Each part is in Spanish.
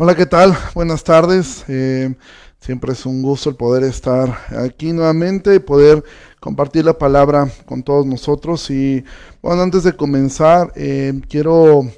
Hola, ¿qué tal? Buenas tardes. Eh, siempre es un gusto el poder estar aquí nuevamente y poder compartir la palabra con todos nosotros. Y bueno, antes de comenzar, eh, quiero,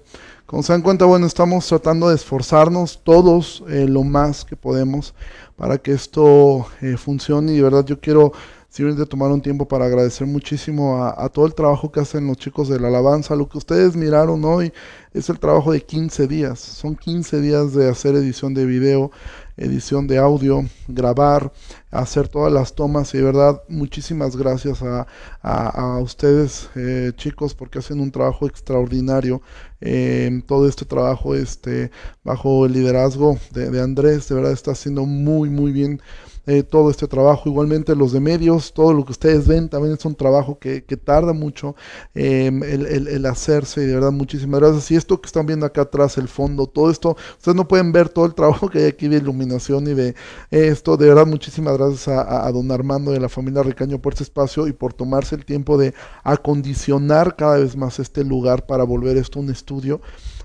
como se dan cuenta, bueno, estamos tratando de esforzarnos todos eh, lo más que podemos para que esto funcione. Y de verdad yo quiero simplemente tomar un tiempo para agradecer muchísimo a, todo el trabajo que hacen los chicos de la alabanza. Lo que ustedes miraron hoy es el trabajo de 15 días. Son 15 días de hacer edición de video, edición de audio, grabar, hacer todas las tomas y de verdad muchísimas gracias a, ustedes eh, chicos porque hacen un trabajo extraordinario. Eh, todo este trabajo este, bajo el liderazgo de, de Andrés, de verdad está haciendo muy muy bien eh, todo este trabajo. Igualmente los de medios, todo lo que ustedes ven también es un trabajo que, tarda mucho em, el, hacerse y de verdad muchísimas gracias. Y esto que están viendo acá atrás, el fondo, todo esto, ustedes no pueden ver todo el trabajo que hay aquí de iluminación y de esto. De verdad muchísimas gracias a, a don Armando y a la familia Ricaño por este espacio y por tomarse el tiempo de acondicionar cada vez más este lugar para volver esto un estudio.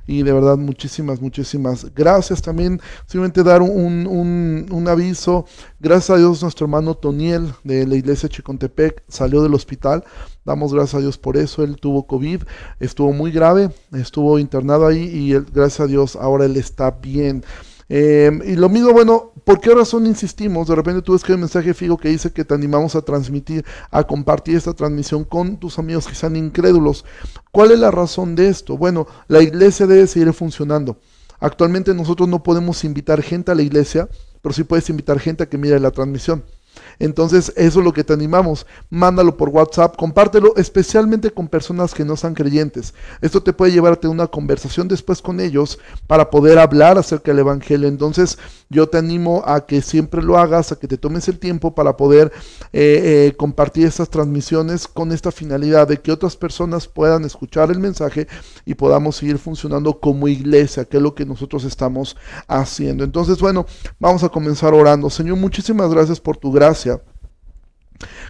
Y de verdad, muchísimas, muchísimas gracias. También simplemente dar un, un, un aviso. Gracias a Dios, nuestro hermano Toniel de la iglesia Chicontepec salió del hospital. Damos gracias a Dios por eso. Él tuvo COVID, estuvo muy grave, estuvo internado ahí y gracias a Dios ahora él está bien. Em, y lo mismo, bueno, ¿por qué razón insistimos? De repente tú ves que hay un mensaje fijo que dice que te animamos a transmitir, a compartir esta transmisión con tus amigos que sean incrédulos. ¿Cuál es la razón de esto? Bueno, la iglesia debe seguir funcionando. Actualmente nosotros no podemos invitar gente a la iglesia, pero sí puedes invitar gente a que mire la transmisión. Entonces, eso es lo que te animamos. Mándalo por WhatsApp, compártelo, especialmente con personas que no sean creyentes. Esto te puede llevarte a una conversación después con ellos para poder hablar acerca del Evangelio. Entonces, yo te animo a que siempre lo hagas, a que te tomes el tiempo para poder eh, eh, compartir estas transmisiones con esta finalidad de que otras personas puedan escuchar el mensaje y podamos seguir funcionando como iglesia, que es lo que nosotros estamos haciendo. Entonces, bueno, vamos a comenzar orando. Señor, muchísimas gracias por tu gracia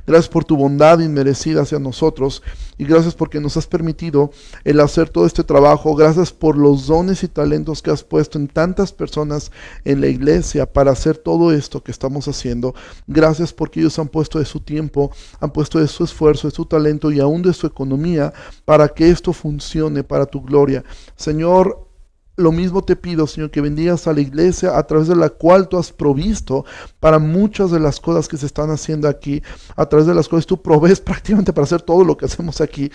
Gracias por tu bondad inmerecida hacia nosotros y gracias porque nos has permitido el hacer todo este trabajo. Gracias por los dones y talentos que has puesto en tantas personas en la iglesia para hacer todo esto que estamos haciendo. Gracias porque ellos han puesto de su tiempo, han puesto de su esfuerzo, de su talento y aún de su economía para que esto funcione para tu gloria. Señor, lo mismo te pido, Señor, que bendigas a la iglesia a través de la cual tú has provisto para muchas de las cosas que se están haciendo aquí, a través de las cuales tú provees prácticamente para hacer todo lo que hacemos aquí.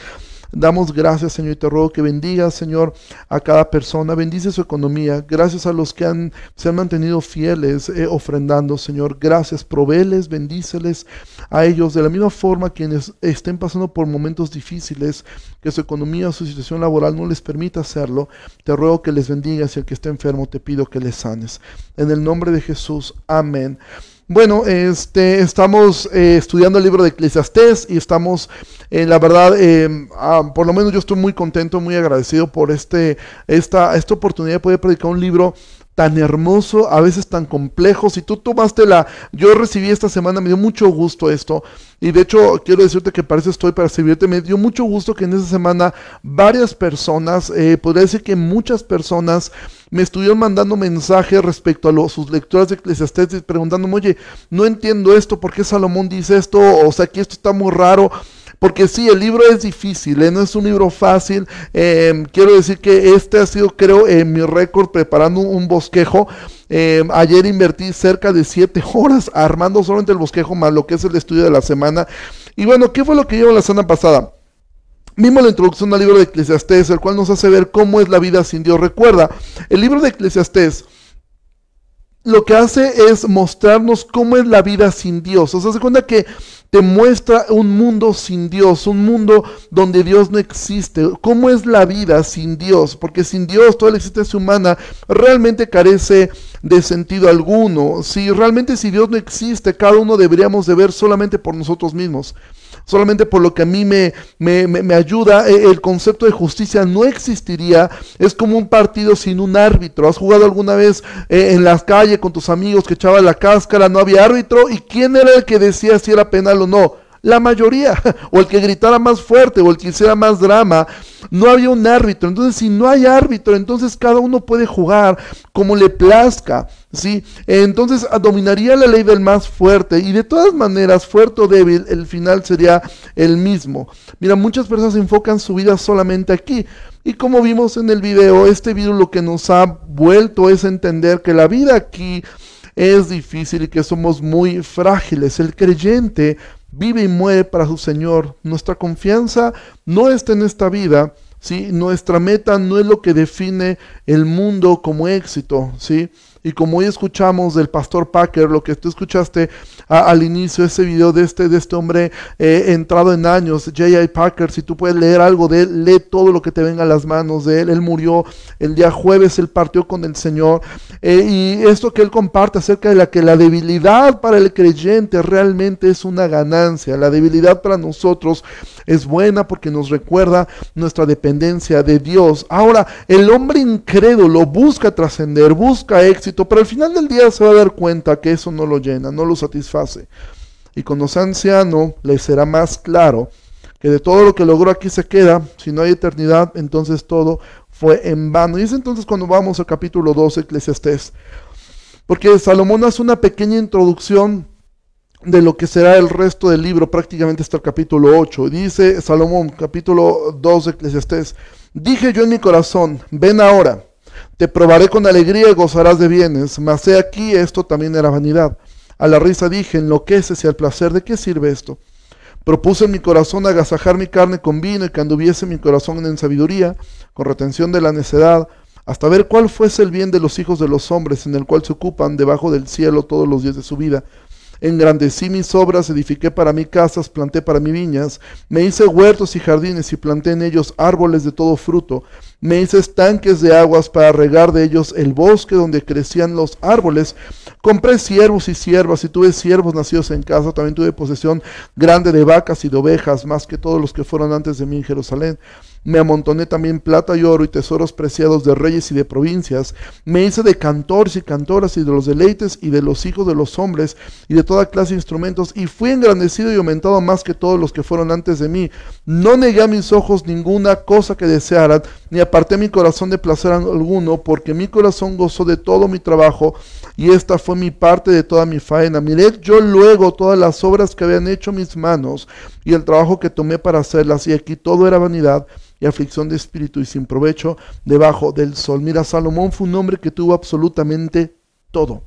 Damos gracias, Señor, y te ruego que bendiga, Señor, a cada persona. Bendice su economía. Gracias a los que han, se han mantenido fieles eh, ofrendando, Señor. Gracias. Proveles, bendíceles a ellos. De la misma forma, quienes estén pasando por momentos difíciles, que su economía o su situación laboral no les permita hacerlo, te ruego que les bendigas y el que esté enfermo te pido que les sanes. En el nombre de Jesús. Amén. Bueno, este, estamos eh, estudiando el libro de Eclesiastés y estamos, eh, la verdad, eh, ah, por lo menos yo estoy muy contento, muy agradecido por este, esta, esta oportunidad de poder predicar un libro tan hermoso, a veces tan complejo. Si tú tomaste la, yo recibí esta semana, me dio mucho gusto esto. Y de hecho, quiero decirte que para eso estoy para servirte. Me dio mucho gusto que en esa semana varias personas, eh, podría decir que muchas personas, me estuvieron mandando mensajes respecto a sus lecturas de Eclesiastes, preguntándome, oye, no entiendo esto, ¿por qué Salomón dice esto? O sea, que esto está muy raro. Porque sí, el libro es difícil, ¿eh? no es un libro fácil. Em, quiero decir que este ha sido, creo, mi récord preparando un bosquejo. Em, ayer invertí cerca de 7 horas armando solamente el bosquejo más lo que es el estudio de la semana. Y bueno, ¿qué fue lo que llevo la semana pasada? Vimos la introducción al libro de Eclesiastés, el cual nos hace ver cómo es la vida sin Dios. Recuerda, el libro de Eclesiastés lo que hace es mostrarnos cómo es la vida sin Dios. O sea, se cuenta que te muestra un mundo sin Dios, un mundo donde Dios no existe. ¿Cómo es la vida sin Dios? Porque sin Dios toda la existencia humana realmente carece de sentido alguno. Si realmente si Dios no existe, cada uno deberíamos de ver solamente por nosotros mismos solamente por lo que a mí me, me, ayuda, eh, el concepto de justicia no existiría. Es como un partido sin un árbitro. ¿Has jugado alguna vez eh, en la calle con tus amigos que echaba la cáscara, no había árbitro? ¿Y quién era el que decía si era penal o no? La mayoría, o el que gritara más fuerte, o el que hiciera más drama. No había un árbitro. Entonces, si no hay árbitro, entonces cada uno puede jugar como le plazca. ¿sí? Entonces dominaría la ley del más fuerte. Y de todas maneras, fuerte o débil, el final sería el mismo. Mira, muchas personas enfocan su vida solamente aquí. Y como vimos en el video, este video lo que nos ha vuelto es entender que la vida aquí es difícil y que somos muy frágiles. El creyente vive y muere para su Señor. Nuestra confianza no está en esta vida, ¿sí? Nuestra meta no es lo que define el mundo como éxito, ¿sí? Y como hoy escuchamos del pastor Packer, lo que tú escuchaste al inicio, ese video de este, de este hombre eh, entrado en años, J.I. Packer, si tú puedes leer algo de él, lee todo lo que te venga a las manos de él. Él murió el día jueves, él partió con el Señor. Eh, y esto que él comparte acerca de la que la debilidad para el creyente realmente es una ganancia. La debilidad para nosotros es buena porque nos recuerda nuestra dependencia de Dios. Ahora, el hombre incrédulo busca trascender, busca éxito pero al final del día se va a dar cuenta que eso no lo llena, no lo satisface. Y cuando sea anciano, le será más claro que de todo lo que logró aquí se queda, si no hay eternidad, entonces todo fue en vano. Y es entonces cuando vamos al capítulo 12, Eclesiastés. Porque Salomón hace una pequeña introducción de lo que será el resto del libro, prácticamente hasta el capítulo 8. Dice Salomón, capítulo 2 de Eclesiastés, dije yo en mi corazón, ven ahora te probaré con alegría y gozarás de bienes, mas he aquí esto también era vanidad. A la risa dije, enloqueces y al placer, ¿de qué sirve esto? Propuse en mi corazón agasajar mi carne con vino y que anduviese mi corazón en sabiduría, con retención de la necedad, hasta ver cuál fuese el bien de los hijos de los hombres, en el cual se ocupan debajo del cielo todos los días de su vida. Engrandecí mis obras, edifiqué para mí casas, planté para mí viñas, me hice huertos y jardines y planté en ellos árboles de todo fruto me hice estanques de aguas para regar de ellos el bosque donde crecían los árboles. Compré siervos y siervas y tuve siervos nacidos en casa. También tuve posesión grande de vacas y de ovejas, más que todos los que fueron antes de mí en Jerusalén. Me amontoné también plata y oro y tesoros preciados de reyes y de provincias. Me hice de cantores y cantoras y de los deleites y de los hijos de los hombres y de toda clase de instrumentos. Y fui engrandecido y aumentado más que todos los que fueron antes de mí. No negué a mis ojos ninguna cosa que desearan, ni aparté mi corazón de placer alguno, porque mi corazón gozó de todo mi trabajo y esta fue mi parte de toda mi faena. Miré yo luego todas las obras que habían hecho mis manos y el trabajo que tomé para hacerlas, y aquí todo era vanidad y aflicción de espíritu y sin provecho debajo del sol. Mira, Salomón fue un hombre que tuvo absolutamente todo,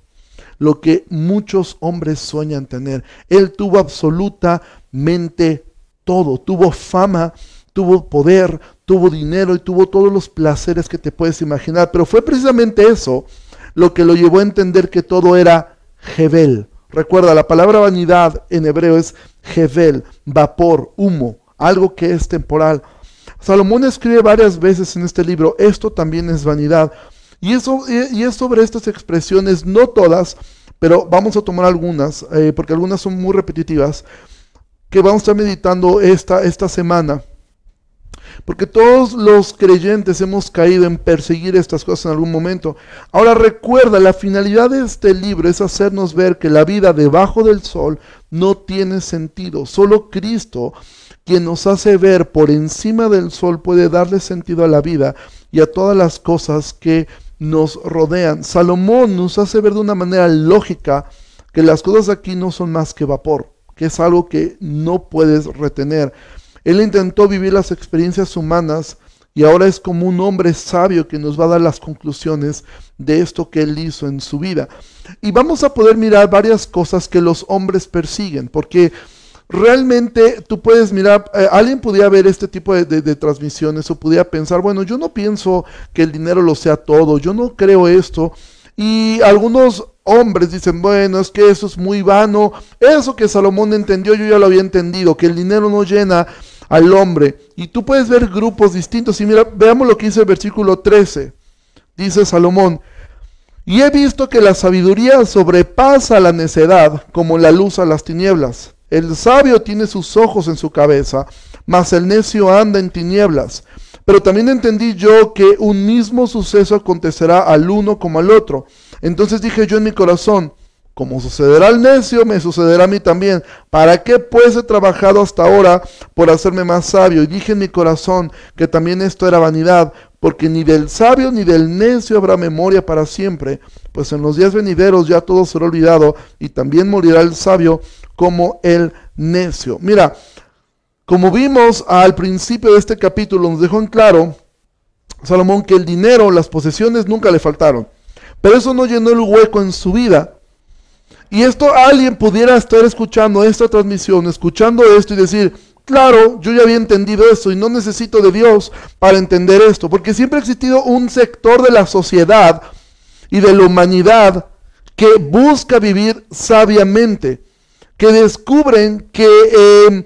lo que muchos hombres sueñan tener. Él tuvo absolutamente todo, tuvo fama, tuvo poder, tuvo dinero y tuvo todos los placeres que te puedes imaginar, pero fue precisamente eso lo que lo llevó a entender que todo era Jebel. Recuerda, la palabra vanidad en hebreo es Jebel, vapor, humo, algo que es temporal. Salomón escribe varias veces en este libro, esto también es vanidad. Y, eso, y es sobre estas expresiones, no todas, pero vamos a tomar algunas, eh, porque algunas son muy repetitivas, que vamos a estar meditando esta, esta semana. Porque todos los creyentes hemos caído en perseguir estas cosas en algún momento. Ahora recuerda, la finalidad de este libro es hacernos ver que la vida debajo del sol no tiene sentido. Solo Cristo quien nos hace ver por encima del sol puede darle sentido a la vida y a todas las cosas que nos rodean. Salomón nos hace ver de una manera lógica que las cosas aquí no son más que vapor, que es algo que no puedes retener. Él intentó vivir las experiencias humanas y ahora es como un hombre sabio que nos va a dar las conclusiones de esto que él hizo en su vida. Y vamos a poder mirar varias cosas que los hombres persiguen, porque realmente tú puedes mirar, eh, alguien podía ver este tipo de, transmisiones o podía pensar, bueno, yo no pienso que el dinero lo sea todo, yo no creo esto. Y algunos hombres dicen, bueno, es que eso es muy vano, eso que Salomón entendió, yo ya lo había entendido, que el dinero no llena al hombre. Y tú puedes ver grupos distintos. Y mira, veamos lo que dice el versículo 13. Dice Salomón, y he visto que la sabiduría sobrepasa la necedad como la luz a las tinieblas. El sabio tiene sus ojos en su cabeza, mas el necio anda en tinieblas. Pero también entendí yo que un mismo suceso acontecerá al uno como al otro. Entonces dije yo en mi corazón, como sucederá al necio, me sucederá a mí también. ¿Para qué pues he trabajado hasta ahora por hacerme más sabio? Y dije en mi corazón que también esto era vanidad, porque ni del sabio ni del necio habrá memoria para siempre, pues en los días venideros ya todo será olvidado y también morirá el sabio como el necio. Mira, como vimos al principio de este capítulo, nos dejó en claro Salomón que el dinero, las posesiones nunca le faltaron, pero eso no llenó el hueco en su vida. Y esto alguien pudiera estar escuchando esta transmisión, escuchando esto y decir, claro, yo ya había entendido esto y no necesito de Dios para entender esto, porque siempre ha existido un sector de la sociedad y de la humanidad que busca vivir sabiamente, que descubren que, eh,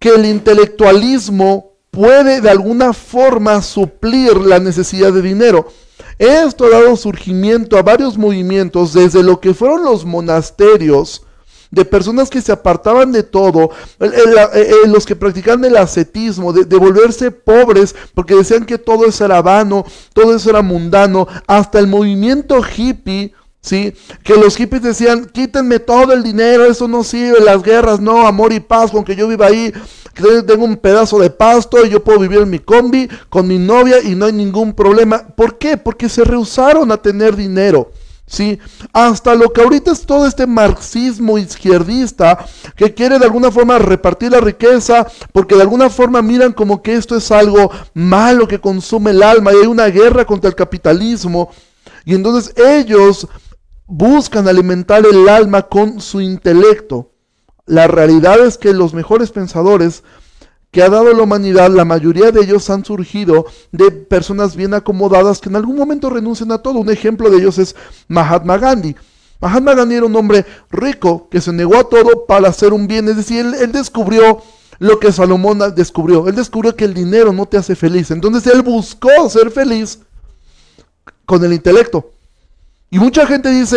que el intelectualismo puede de alguna forma suplir la necesidad de dinero. Esto ha dado surgimiento a varios movimientos, desde lo que fueron los monasterios, de personas que se apartaban de todo, los que practicaban el ascetismo, de, de, volverse pobres, porque decían que todo eso era vano, todo eso era mundano, hasta el movimiento hippie, ¿sí? Que los hippies decían, quítenme todo el dinero, eso no sirve, las guerras, no, amor y paz, con que yo viva ahí, tengo un pedazo de pasto y yo puedo vivir en mi combi con mi novia y no hay ningún problema. ¿Por qué? Porque se rehusaron a tener dinero. ¿sí? Hasta lo que ahorita es todo este marxismo izquierdista que quiere de alguna forma repartir la riqueza porque de alguna forma miran como que esto es algo malo que consume el alma y hay una guerra contra el capitalismo. Y entonces ellos buscan alimentar el alma con su intelecto. La realidad es que los mejores pensadores que ha dado la humanidad, la mayoría de ellos han surgido de personas bien acomodadas que en algún momento renuncian a todo. Un ejemplo de ellos es Mahatma Gandhi. Mahatma Gandhi era un hombre rico que se negó a todo para hacer un bien. Es decir, él, él descubrió lo que Salomón descubrió. Él descubrió que el dinero no te hace feliz. Entonces él buscó ser feliz con el intelecto. Y mucha gente dice,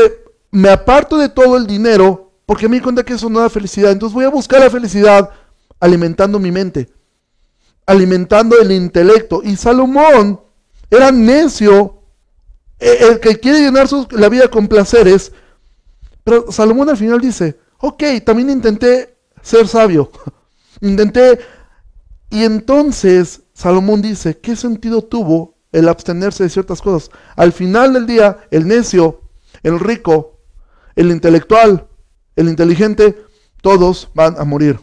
me aparto de todo el dinero porque me di cuenta que eso no da felicidad. Entonces voy a buscar la felicidad alimentando mi mente, alimentando el intelecto. Y Salomón era necio, e, el que quiere llenar la vida con placeres. Pero Salomón al final dice, ok, también intenté ser sabio. intenté... Y entonces Salomón dice, ¿qué sentido tuvo el abstenerse de ciertas cosas? Al final del día, el necio, el rico, el intelectual, el inteligente, todos van a morir.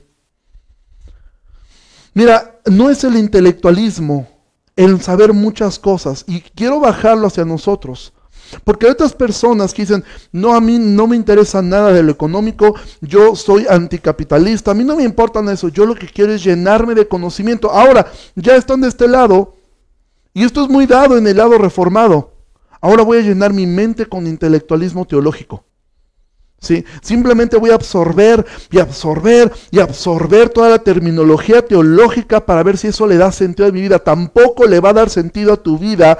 Mira, no es el intelectualismo el saber muchas cosas y quiero bajarlo hacia nosotros. Porque hay otras personas que dicen, no, a mí no me interesa nada de lo económico, yo soy anticapitalista, a mí no me importa eso, yo lo que quiero es llenarme de conocimiento. Ahora, ya están de este lado, y esto es muy dado en el lado reformado. Ahora voy a llenar mi mente con intelectualismo teológico. Simplemente voy a absorber y absorber y absorber toda la terminología teológica para ver si eso le da sentido a mi vida. Tampoco le va a dar sentido a tu vida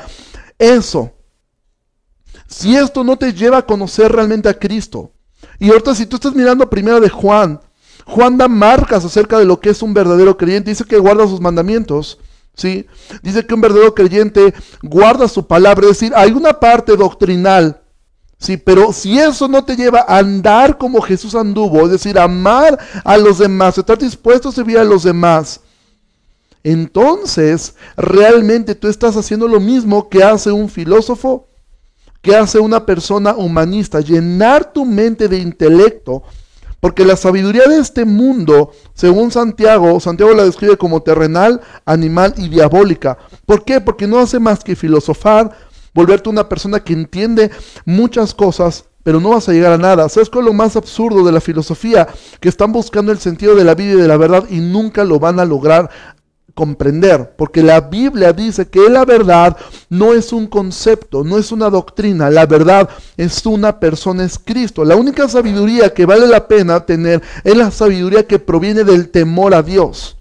eso. Si esto no te lleva a conocer realmente a Cristo. Y ahorita si tú estás mirando primero de Juan, Juan da marcas acerca de lo que es un verdadero creyente. Dice que guarda sus mandamientos. ¿Sí? Dice que un verdadero creyente guarda su palabra. Es decir, hay una parte doctrinal Sí, pero si eso no te lleva a andar como Jesús anduvo, es decir, amar a los demás, estar dispuesto a servir a los demás, entonces realmente tú estás haciendo lo mismo que hace un filósofo, que hace una persona humanista, llenar tu mente de intelecto, porque la sabiduría de este mundo, según Santiago, Santiago la describe como terrenal, animal y diabólica. ¿Por qué? Porque no hace más que filosofar, volverte una persona que entiende muchas cosas, pero no vas a llegar a nada. ¿Sabes cuál es lo más absurdo de la filosofía? Que están buscando el sentido de la vida y de la verdad y nunca lo van a lograr comprender, porque la Biblia dice que la verdad no es un concepto, no es una doctrina, la verdad es una persona, es Cristo. La única sabiduría que vale la pena tener es la sabiduría que proviene del temor a Dios.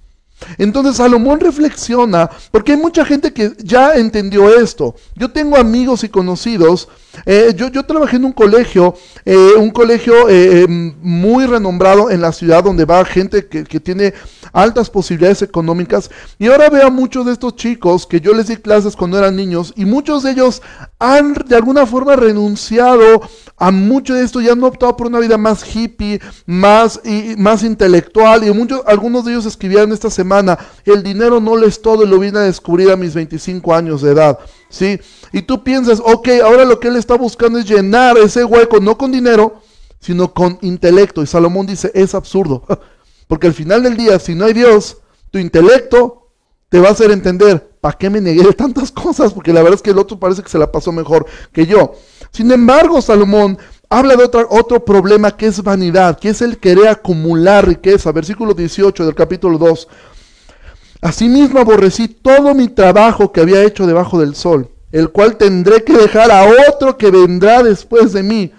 Entonces Salomón reflexiona, porque hay mucha gente que ya entendió esto. Yo tengo amigos y conocidos Eh, yo, yo, trabajé en un colegio, eh, un colegio eh, muy renombrado en la ciudad donde va gente que, tiene altas posibilidades económicas. Y ahora veo a muchos de estos chicos que yo les di clases cuando eran niños y muchos de ellos han de alguna forma renunciado a mucho de esto y han optado por una vida más hippie, más, y, más intelectual. Y muchos, algunos de ellos escribieron esta semana, el dinero no lo es todo y lo vine a descubrir a mis 25 años de edad. ¿Sí? Y tú piensas, ok, ahora lo que él está buscando es llenar ese hueco, no con dinero, sino con intelecto. Y Salomón dice, es absurdo. Porque al final del día, si no hay Dios, tu intelecto te va a hacer entender, ¿para qué me negué de tantas cosas? Porque la verdad es que el otro parece que se la pasó mejor que yo. Sin embargo, Salomón habla de otro, otro problema que es vanidad, que es el querer acumular riqueza. Versículo 18 del capítulo 2. Asimismo aborrecí todo mi trabajo que había hecho debajo del sol, el cual tendré que dejar a otro que vendrá después de mí.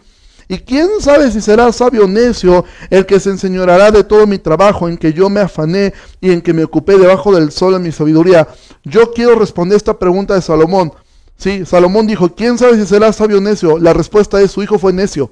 Y quién sabe si será sabio o necio el que se enseñoreará de todo mi trabajo en que yo me afané y en que me ocupé debajo del sol en mi sabiduría. Yo quiero responder esta pregunta de Salomón. Sí, Salomón dijo, ¿quién sabe si será sabio o necio? La respuesta es, su hijo fue necio.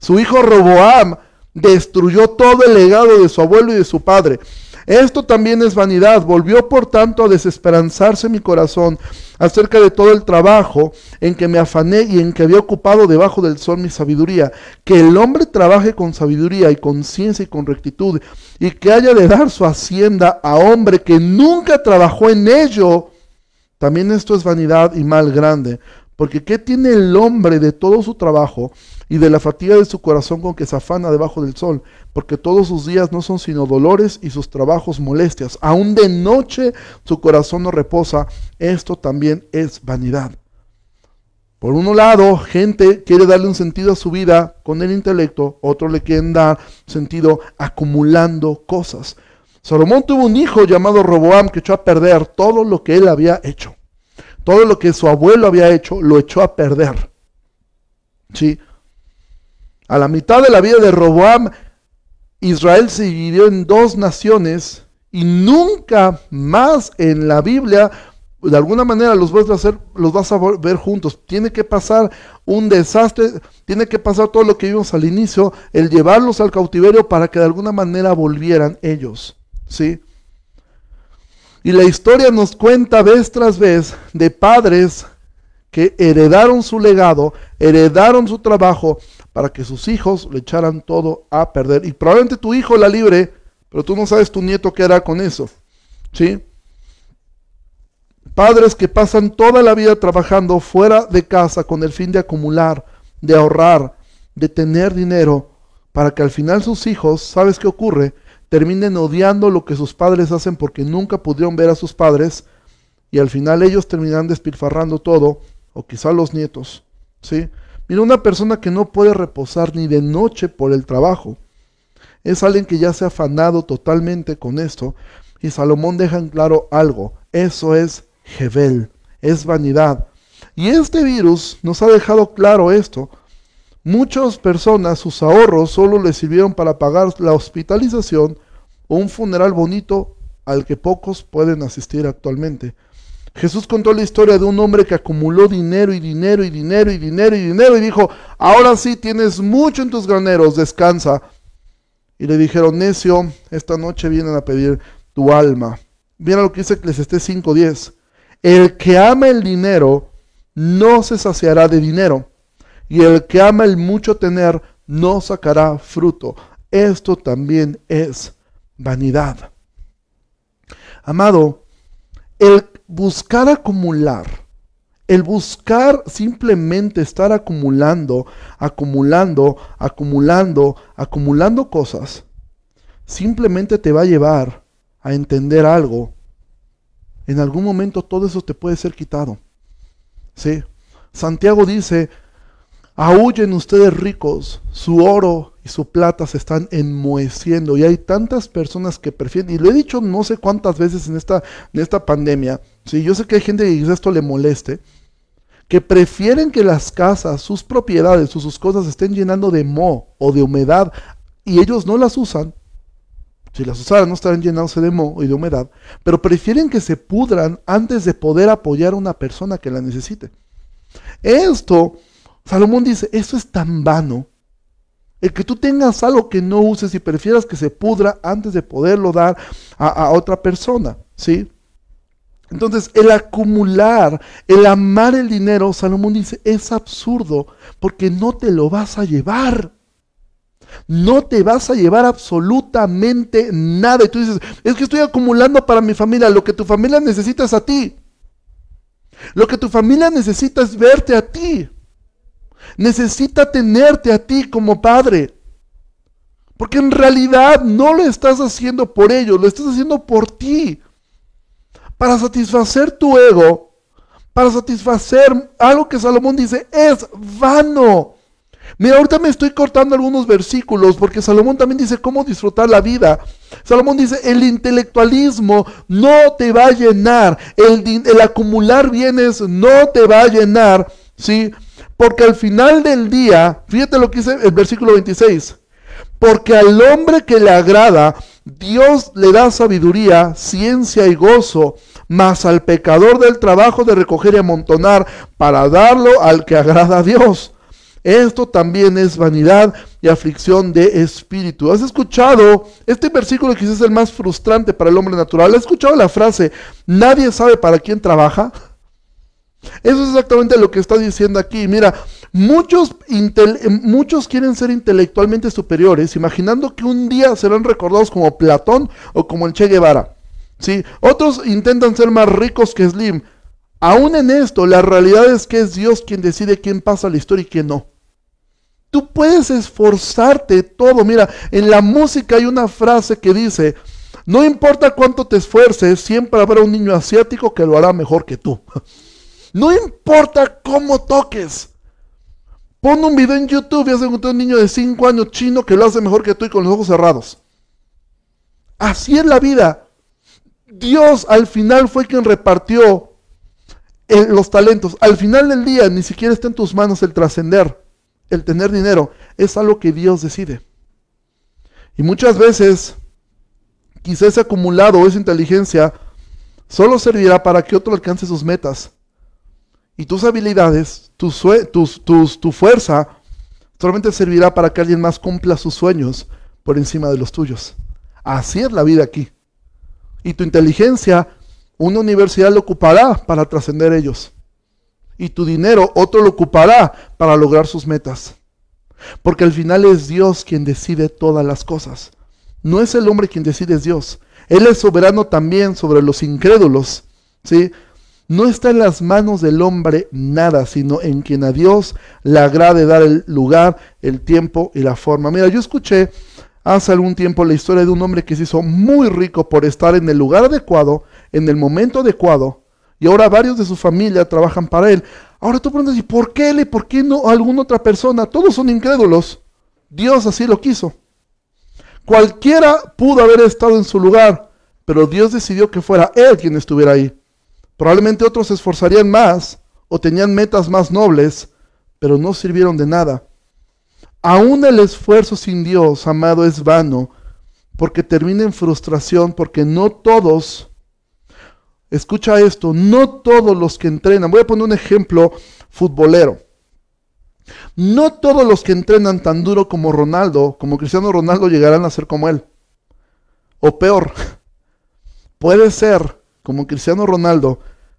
Su hijo Roboam destruyó todo el legado de su abuelo y de su padre. Esto también es vanidad. Volvió por tanto a desesperanzarse mi corazón acerca de todo el trabajo en que me afané y en que había ocupado debajo del sol mi sabiduría. Que el hombre trabaje con sabiduría y con ciencia y con rectitud y que haya de dar su hacienda a hombre que nunca trabajó en ello. También esto es vanidad y mal grande. Porque ¿qué tiene el hombre de todo su trabajo y de la fatiga de su corazón con que se afana debajo del sol? Porque todos sus días no son sino dolores y sus trabajos molestias. Aún de noche su corazón no reposa. Esto también es vanidad. Por un lado, gente quiere darle un sentido a su vida con el intelecto, otro le quieren dar sentido acumulando cosas. Salomón tuvo un hijo llamado Roboam que echó a perder todo lo que él había hecho. Todo lo que su abuelo había hecho lo echó a perder. ¿Sí? A la mitad de la vida de Roboam, Israel se dividió en dos naciones y nunca más en la Biblia, de alguna manera los vas a, hacer, los vas a ver juntos. Tiene que pasar un desastre, tiene que pasar todo lo que vimos al inicio, el llevarlos al cautiverio para que de alguna manera volvieran ellos. ¿Sí? Y la historia nos cuenta vez tras vez de padres que heredaron su legado, heredaron su trabajo para que sus hijos le echaran todo a perder. Y probablemente tu hijo la libre, pero tú no sabes tu nieto qué hará con eso. ¿Sí? Padres que pasan toda la vida trabajando fuera de casa con el fin de acumular, de ahorrar, de tener dinero, para que al final sus hijos, ¿sabes qué ocurre? terminen odiando lo que sus padres hacen porque nunca pudieron ver a sus padres y al final ellos terminan despilfarrando todo, o quizá los nietos. ¿sí? Mira, una persona que no puede reposar ni de noche por el trabajo, es alguien que ya se ha afanado totalmente con esto, y Salomón deja en claro algo, eso es Jebel, es vanidad. Y este virus nos ha dejado claro esto, Muchas personas sus ahorros solo les sirvieron para pagar la hospitalización o un funeral bonito al que pocos pueden asistir actualmente. Jesús contó la historia de un hombre que acumuló dinero y dinero y dinero y dinero y dinero y dijo, ahora sí tienes mucho en tus graneros, descansa. Y le dijeron, necio, esta noche vienen a pedir tu alma. Mira lo que dice Eclesiastés 5.10. El que ama el dinero no se saciará de dinero y el que ama el mucho tener no sacará fruto. Esto también es vanidad. Amado, el buscar acumular, el buscar simplemente estar acumulando, acumulando, acumulando, acumulando cosas, simplemente te va a llevar a entender algo. En algún momento todo eso te puede ser quitado. ¿Sí? Santiago dice, Aúllen ustedes ricos, su oro y su plata se están enmoheciendo. Y hay tantas personas que prefieren, y lo he dicho no sé cuántas veces en esta, en esta pandemia, ¿sí? yo sé que hay gente que esto le moleste, que prefieren que las casas, sus propiedades o sus cosas estén llenando de moho o de humedad y ellos no las usan. Si las usaran no estarían llenándose de moho y de humedad, pero prefieren que se pudran antes de poder apoyar a una persona que la necesite. Esto Salomón dice, eso es tan vano. El que tú tengas algo que no uses y prefieras que se pudra antes de poderlo dar a, a otra persona, ¿sí? Entonces, el acumular, el amar el dinero, Salomón dice, es absurdo porque no te lo vas a llevar. No te vas a llevar absolutamente nada. Y tú dices, es que estoy acumulando para mi familia. Lo que tu familia necesita es a ti. Lo que tu familia necesita es verte a ti. Necesita tenerte a ti como padre. Porque en realidad no lo estás haciendo por ellos, lo estás haciendo por ti para satisfacer tu ego, para satisfacer algo que Salomón dice, es vano. Mira, ahorita me estoy cortando algunos versículos porque Salomón también dice cómo disfrutar la vida. Salomón dice, el intelectualismo no te va a llenar, el, acumular bienes no te va a llenar, ¿sí? Porque al final del día, fíjate lo que dice el versículo 26, porque al hombre que le agrada, Dios le da sabiduría, ciencia y gozo, mas al pecador del trabajo de recoger y amontonar para darlo al que agrada a Dios. Esto también es vanidad y aflicción de espíritu. ¿Has escuchado este versículo que es el más frustrante para el hombre natural? ¿Has escuchado la frase, nadie sabe para quién trabaja? Eso es exactamente lo que está diciendo aquí. Mira, muchos, muchos quieren ser intelectualmente superiores, imaginando que un día serán recordados como Platón o como el Che Guevara. ¿sí? Otros intentan ser más ricos que Slim. Aún en esto, la realidad es que es Dios quien decide quién pasa la historia y quién no. Tú puedes esforzarte todo. Mira, en la música hay una frase que dice, no importa cuánto te esfuerces, siempre habrá un niño asiático que lo hará mejor que tú. No importa cómo toques. Pon un video en YouTube y has encontrado un niño de 5 años chino que lo hace mejor que tú y con los ojos cerrados. Así es la vida. Dios al final fue quien repartió eh, los talentos. Al final del día ni siquiera está en tus manos el trascender, el tener dinero. Es algo que Dios decide. Y muchas veces, quizás ese acumulado o esa inteligencia solo servirá para que otro alcance sus metas y tus habilidades, tu, tu fuerza, solamente servirá para que alguien más cumpla sus sueños por encima de los tuyos. Así es la vida aquí. Y tu inteligencia, una universidad lo ocupará para trascender ellos. Y tu dinero, otro lo ocupará para lograr sus metas. Porque al final es Dios quien decide todas las cosas. No es el hombre quien decide, es Dios. Él es soberano también sobre los incrédulos. ¿sí? No está en las manos del hombre nada, sino en quien a Dios le agrade dar el lugar, el tiempo y la forma. Mira, yo escuché hace algún tiempo la historia de un hombre que se hizo muy rico por estar en el lugar adecuado, en el momento adecuado, y ahora varios de su familia trabajan para él. Ahora tú preguntas, ¿y por qué él y por qué no alguna otra persona? Todos son incrédulos. Dios así lo quiso. Cualquiera pudo haber estado en su lugar, pero Dios decidió que fuera él quien estuviera ahí. Probablemente otros se esforzarían más o tenían metas más nobles, pero no sirvieron de nada. Aún el esfuerzo sin Dios, amado, es vano, porque termina en frustración, porque no todos, escucha esto, no todos los que entrenan, voy a poner un ejemplo futbolero. No todos los que entrenan tan duro como Ronaldo, como Cristiano Ronaldo, llegarán a ser como él. O peor, puede ser como Cristiano Ronaldo,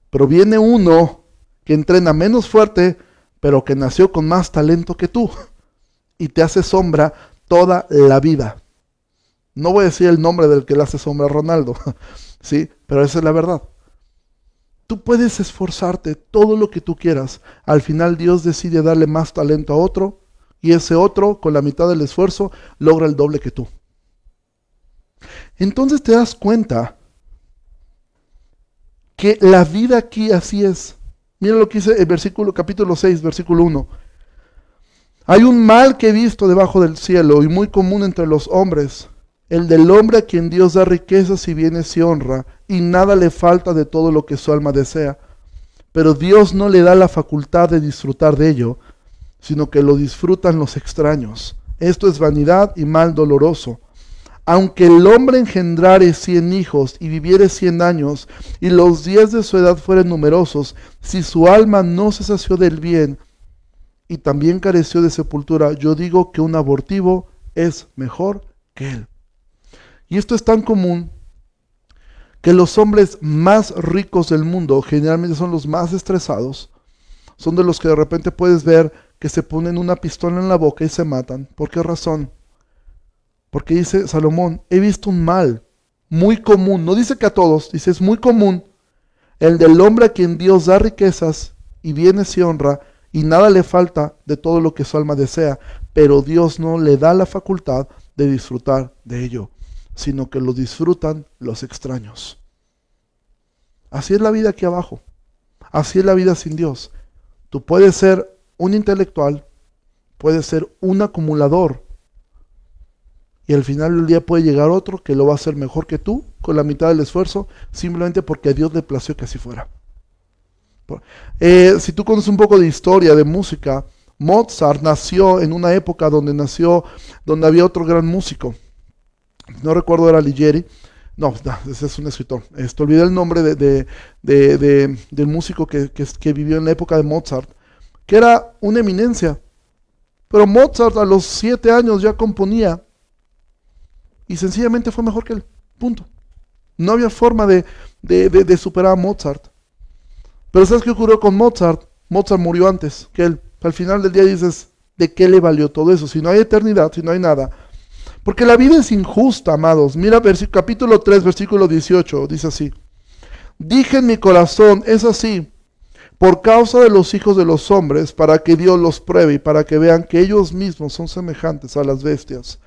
pero viene uno que entrena menos fuerte, pero que nació con más talento que tú y te hace sombra toda la vida. No voy a decir el nombre del que le hace sombra a Ronaldo, sí, pero esa es la verdad. Tú puedes esforzarte todo lo que tú quieras. Al final Dios decide darle más talento a otro y ese otro, con la mitad del esfuerzo, logra el doble que tú. Entonces te das cuenta que la vida aquí así es. Mira lo que dice el versículo, capítulo 6, versículo 1. Hay un mal que he visto debajo del cielo y muy común entre los hombres, el del hombre a quien Dios da riquezas y bienes y honra, y nada le falta de todo lo que su alma desea. Pero Dios no le da la facultad de disfrutar de ello, sino que lo disfrutan los extraños. Esto es vanidad y mal doloroso aunque el hombre engendrare cien hijos y viviere cien años, y los días de su edad fueren numerosos, si su alma no se sació del bien, y también careció de sepultura, yo digo que un abortivo es mejor que él. Y esto es tan común que los hombres más ricos del mundo generalmente son los más estresados, son de los que de repente puedes ver que se ponen una pistola en la boca y se matan. ¿Por qué razón? Porque dice Salomón, he visto un mal muy común, no dice que a todos, dice es muy común, el del hombre a quien Dios da riquezas y bienes y honra, y nada le falta de todo lo que su alma desea, pero Dios no le da la facultad de disfrutar de ello, sino que lo disfrutan los extraños. Así es la vida aquí abajo, así es la vida sin Dios. Tú puedes ser un intelectual, puedes ser un acumulador, y al final del día puede llegar otro que lo va a hacer mejor que tú, con la mitad del esfuerzo, simplemente porque a Dios le plació que así fuera. Eh, si tú conoces un poco de historia, de música, Mozart nació en una época donde nació, donde había otro gran músico. No recuerdo, era Ligieri. No, ese es un escritor. Esto, olvidé el nombre de, del músico que, que vivió en la época de Mozart, que era una eminencia. Pero Mozart a los siete años ya componía y sencillamente fue mejor que él. Punto. No había forma de, de, superar a Mozart. Pero ¿sabes qué ocurrió con Mozart? Mozart murió antes que él. Al final del día dices, ¿de qué le valió todo eso? Si no hay eternidad, si no hay nada. Porque la vida es injusta, amados. Mira capítulo 3, versículo 18, dice así. Dije en mi corazón, es así, por causa de los hijos de los hombres, para que Dios los pruebe y para que vean que ellos mismos son semejantes a las bestias.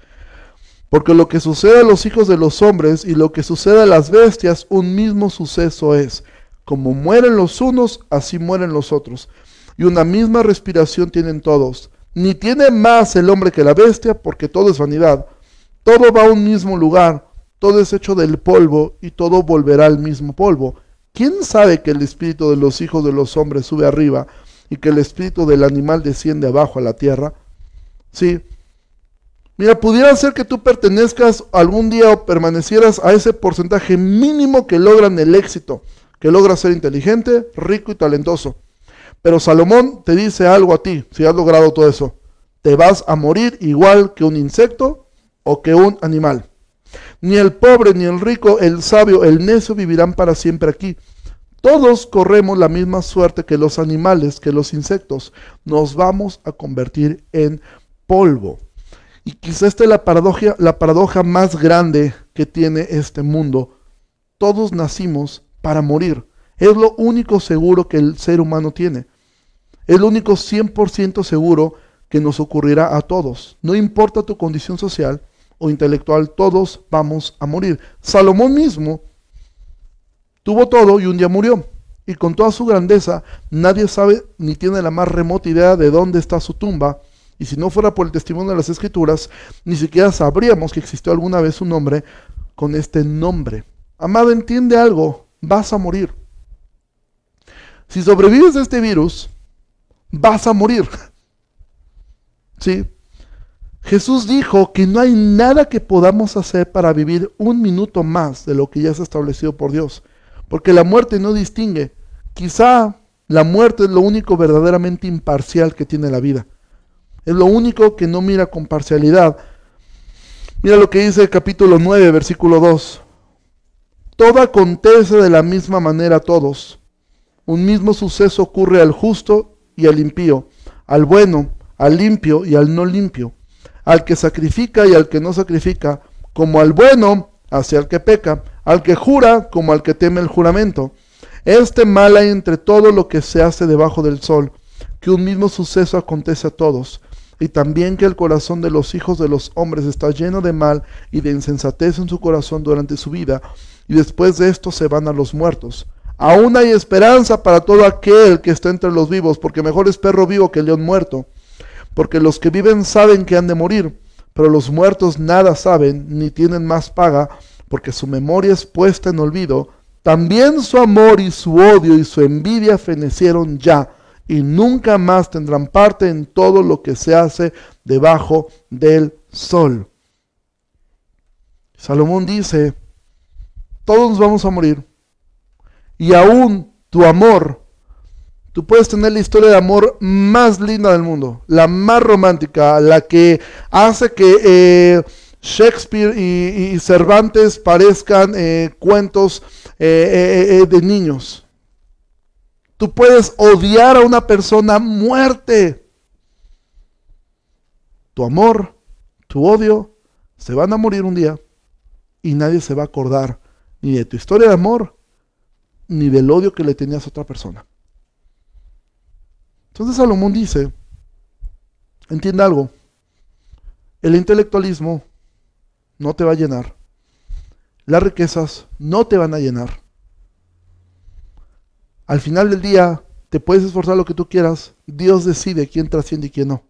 Porque lo que sucede a los hijos de los hombres y lo que sucede a las bestias, un mismo suceso es. Como mueren los unos, así mueren los otros. Y una misma respiración tienen todos. Ni tiene más el hombre que la bestia, porque todo es vanidad. Todo va a un mismo lugar, todo es hecho del polvo, y todo volverá al mismo polvo. ¿Quién sabe que el espíritu de los hijos de los hombres sube arriba, y que el espíritu del animal desciende abajo a la tierra? Sí, Mira, pudiera ser que tú pertenezcas algún día o permanecieras a ese porcentaje mínimo que logran el éxito, que logra ser inteligente, rico y talentoso. Pero Salomón te dice algo a ti, si has logrado todo eso. Te vas a morir igual que un insecto o que un animal. Ni el pobre, ni el rico, el sabio, el necio vivirán para siempre aquí. Todos corremos la misma suerte que los animales, que los insectos. Nos vamos a convertir en polvo. Y quizá esta es la paradoja, la paradoja más grande que tiene este mundo. Todos nacimos para morir. Es lo único seguro que el ser humano tiene. Es lo único 100% seguro que nos ocurrirá a todos. No importa tu condición social o intelectual, todos vamos a morir. Salomón mismo tuvo todo y un día murió. Y con toda su grandeza, nadie sabe ni tiene la más remota idea de dónde está su tumba y si no fuera por el testimonio de las escrituras, ni siquiera sabríamos que existió alguna vez un hombre con este nombre. Amado, entiende algo, vas a morir. Si sobrevives a este virus, vas a morir. ¿Sí? Jesús dijo que no hay nada que podamos hacer para vivir un minuto más de lo que ya ha establecido por Dios, porque la muerte no distingue. Quizá la muerte es lo único verdaderamente imparcial que tiene la vida. Es lo único que no mira con parcialidad. Mira lo que dice el capítulo 9, versículo 2. Todo acontece de la misma manera a todos. Un mismo suceso ocurre al justo y al impío, al bueno, al limpio y al no limpio, al que sacrifica y al que no sacrifica, como al bueno hacia el que peca, al que jura como al que teme el juramento. Este mal hay entre todo lo que se hace debajo del sol, que un mismo suceso acontece a todos y también que el corazón de los hijos de los hombres está lleno de mal y de insensatez en su corazón durante su vida, y después de esto se van a los muertos. Aún hay esperanza para todo aquel que está entre los vivos, porque mejor es perro vivo que león muerto, porque los que viven saben que han de morir, pero los muertos nada saben, ni tienen más paga, porque su memoria es puesta en olvido, también su amor y su odio y su envidia fenecieron ya, y nunca más tendrán parte en todo lo que se hace debajo del sol. Salomón dice, todos vamos a morir y aún tu amor, Tú puedes tener la historia de amor más linda del mundo, la más romántica, la que hace que eh, Shakespeare y, Cervantes parezcan eh, cuentos eh, de niños. Tú puedes odiar a una persona muerte. Tu amor, tu odio, se van a morir un día y nadie se va a acordar ni de tu historia de amor, ni del odio que le tenías a otra persona. Entonces Salomón dice, entiende algo, el intelectualismo no te va a llenar, las riquezas no te van a llenar. Al final del día, te puedes esforzar lo que tú quieras, Dios decide quién trasciende y quién no.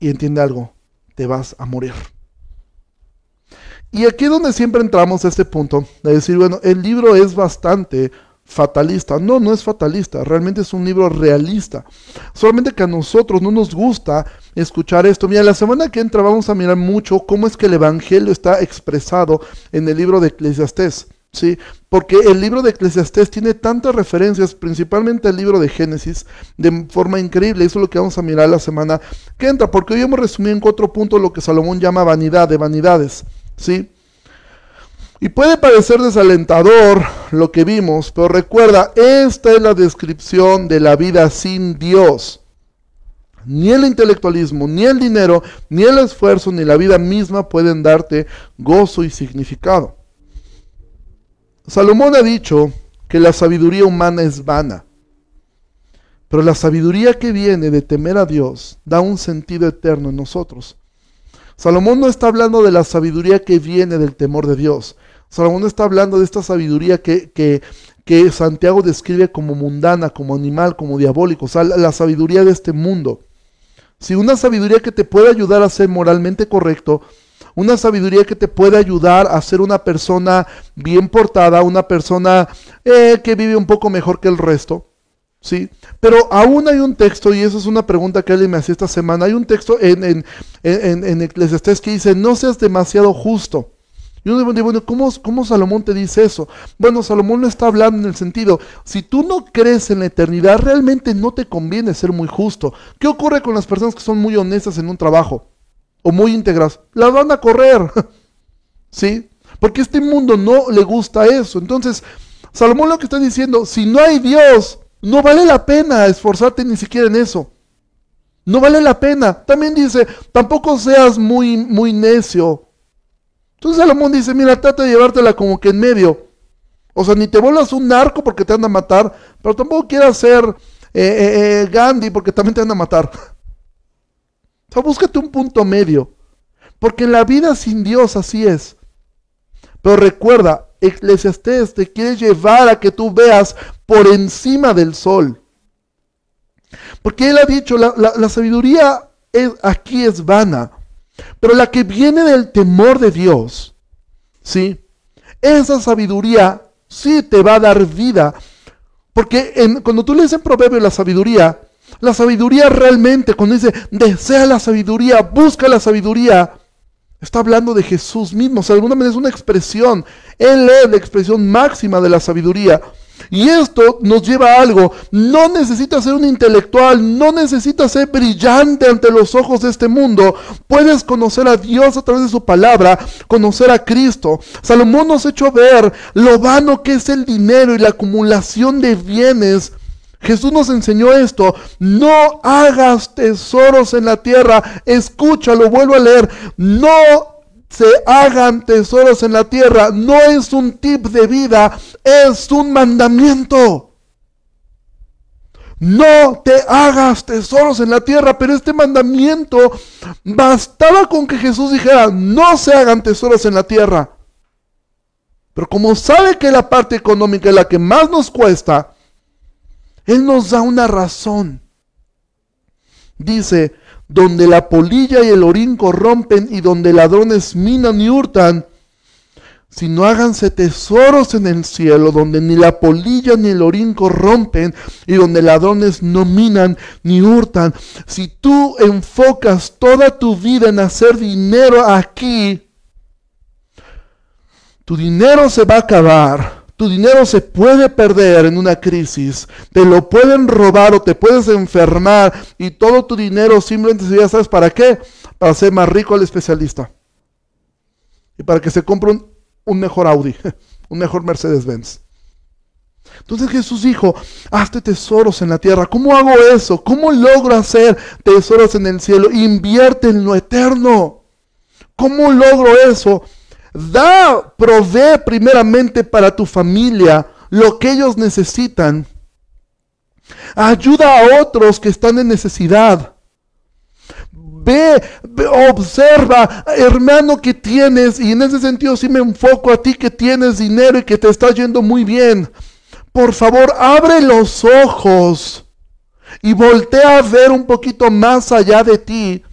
Y entiende algo, te vas a morir. Y aquí es donde siempre entramos a este punto, de decir, bueno, el libro es bastante fatalista. No, no es fatalista, realmente es un libro realista. Solamente que a nosotros no nos gusta escuchar esto. Mira, la semana que entra vamos a mirar mucho cómo es que el Evangelio está expresado en el libro de Eclesiastés. ¿Sí? Porque el libro de Eclesiastés tiene tantas referencias, principalmente el libro de Génesis, de forma increíble. Eso es lo que vamos a mirar la semana que entra, porque hoy hemos resumido en cuatro puntos lo que Salomón llama vanidad, de vanidades. ¿sí? Y puede parecer desalentador lo que vimos, pero recuerda, esta es la descripción de la vida sin Dios. Ni el intelectualismo, ni el dinero, ni el esfuerzo, ni la vida misma pueden darte gozo y significado. Salomón ha dicho que la sabiduría humana es vana, pero la sabiduría que viene de temer a Dios da un sentido eterno en nosotros. Salomón no está hablando de la sabiduría que viene del temor de Dios. Salomón está hablando de esta sabiduría que, que, que Santiago describe como mundana, como animal, como diabólico, o sea, la, sabiduría de este mundo. Si una sabiduría que te puede ayudar a ser moralmente correcto, una sabiduría que te puede ayudar a ser una persona bien portada, una persona eh, que vive un poco mejor que el resto. ¿sí? Pero aún hay un texto, y esa es una pregunta que alguien me hacía esta semana, hay un texto en, en, en, que dice, no seas demasiado justo. Y uno dice, bueno, ¿cómo, ¿cómo Salomón te dice eso? Bueno, Salomón no está hablando en el sentido, si tú no crees en la eternidad, realmente no te conviene ser muy justo. ¿Qué ocurre con las personas que son muy honestas en un trabajo? O muy íntegras. Las van a correr. ¿Sí? Porque este mundo no le gusta eso. Entonces, Salomón lo que está diciendo, si no hay Dios, no vale la pena esforzarte ni siquiera en eso. No vale la pena. También dice, tampoco seas muy, muy necio. Entonces Salomón dice, mira, trata de llevártela como que en medio. O sea, ni te vuelvas un narco porque te van a matar, pero tampoco quieras ser eh, eh, eh, Gandhi porque también te van a matar. Búscate un punto medio. Porque en la vida sin Dios así es. Pero recuerda, Eclesiastés te quiere llevar a que tú veas por encima del sol. Porque él ha dicho, la, sabiduría es, aquí es vana, pero la que viene del temor de Dios, ¿sí? Esa sabiduría sí te va a dar vida. Porque cuando tú lees en Proverbio la sabiduría, la sabiduría realmente, cuando dice, desea la sabiduría, busca la sabiduría, Está hablando de Jesús mismo, o sea, de alguna manera es una expresión. Él es la expresión máxima de la sabiduría. Y esto nos lleva a algo. No necesitas ser un intelectual, no necesitas ser brillante ante los ojos de este mundo. Puedes conocer a Dios a través de su palabra, conocer a Cristo. Salomón nos ha hecho ver lo vano que es el dinero y la acumulación de bienes Jesús nos enseñó esto. No hagas tesoros en la tierra. Escúchalo, vuelvo a leer. No se hagan tesoros en la tierra. No es un tip de vida, es un mandamiento. No te hagas tesoros en la tierra, pero este mandamiento bastaba con que Jesús dijera, no se hagan tesoros en la tierra. Pero como sabe que la parte económica es la que más nos cuesta, él nos da una razón. Dice, donde la polilla y el orín corrompen y donde ladrones minan y hurtan, si no háganse tesoros en el cielo, donde ni la polilla ni el orín corrompen y donde ladrones no minan ni hurtan. Si tú enfocas toda tu vida en hacer dinero aquí, tu dinero se va a acabar Tu dinero se puede perder en una crisis, te lo pueden robar o te puedes enfermar y todo tu dinero simplemente ya sabes para qué, para ser más rico al especialista y para que se compre un, un mejor Audi, un mejor Mercedes-Benz. Entonces Jesús dijo, hazte tesoros en la tierra. ¿Cómo hago eso? ¿Cómo logro hacer tesoros en el cielo? Invierte en lo eterno. ¿Cómo logro eso? Da, provee primeramente para tu familia lo que ellos necesitan. Ayuda a otros que están en necesidad. Ve, observa, hermano, que tienes, y en ese sentido sí me enfoco a ti que tienes dinero y que te está yendo muy bien. Por favor, abre los ojos y voltea a ver un poquito más allá de ti.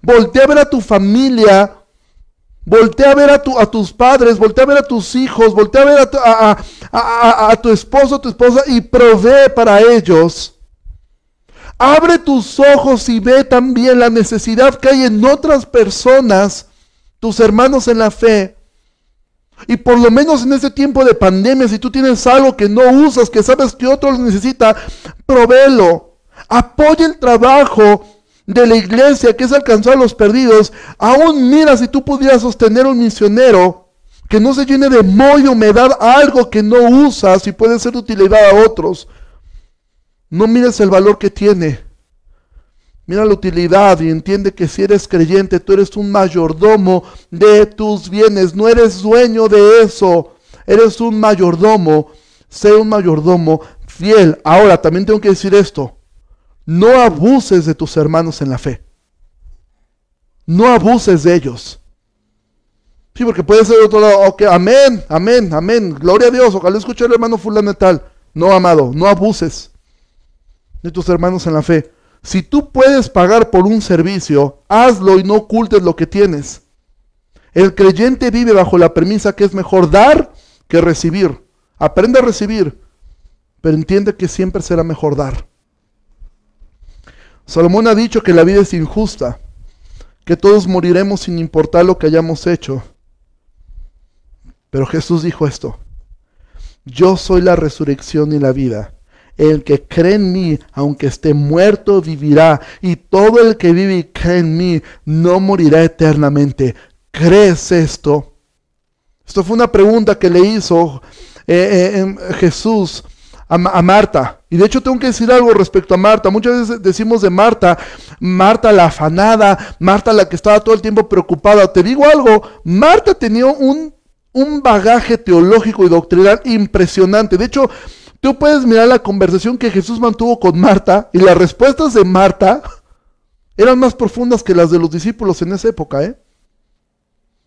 Voltea a ver a tu familia Voltea a ver a, tu, a tus padres, voltea a ver a tus hijos, voltea a ver a tu, a, a esposo, tu esposa y provee para ellos. Abre tus ojos y ve también la necesidad que hay en otras personas, tus hermanos en la fe. Y por lo menos en este tiempo de pandemia, si tú tienes algo que no usas, que sabes que otro lo necesita, provéelo. Apoya el trabajo de la iglesia, que es alcanzar a los perdidos, aún mira si tú pudieras sostener un misionero que no se llene de moho y humedad algo que no usas y puede ser de utilidad a otros. No mires el valor que tiene. Mira la utilidad y entiende que si eres creyente, tú eres un mayordomo de tus bienes. No eres dueño de eso. Eres un mayordomo. Sé un mayordomo fiel. Ahora, también tengo que decir esto. No abuses de tus hermanos en la fe. No abuses de ellos. Sí, porque puede ser de otro lado. Ok, amén, amén, amén. Gloria a Dios. Ojalá escuche el hermano fulano tal. No, amado, no abuses de tus hermanos en la fe. Si tú puedes pagar por un servicio, hazlo y no ocultes lo que tienes. El creyente vive bajo la premisa que es mejor dar que recibir. Aprende a recibir, pero entiende que siempre será mejor dar. Salomón ha dicho que la vida es injusta, que todos moriremos sin importar lo que hayamos hecho. Pero Jesús dijo esto, yo soy la resurrección y la vida. El que cree en mí, aunque esté muerto, vivirá. Y todo el que vive y cree en mí, no morirá eternamente. ¿Crees esto? Esto fue una pregunta que le hizo eh, eh, Jesús a, Marta. Y de hecho tengo que decir algo respecto a Marta. Muchas veces decimos de Marta, Marta la afanada, Marta la que estaba todo el tiempo preocupada. Te digo algo, Marta tenía un, un bagaje teológico y doctrinal impresionante. De hecho, tú puedes mirar la conversación que Jesús mantuvo con Marta y las respuestas de Marta eran más profundas que las de los discípulos en esa época. ¿eh?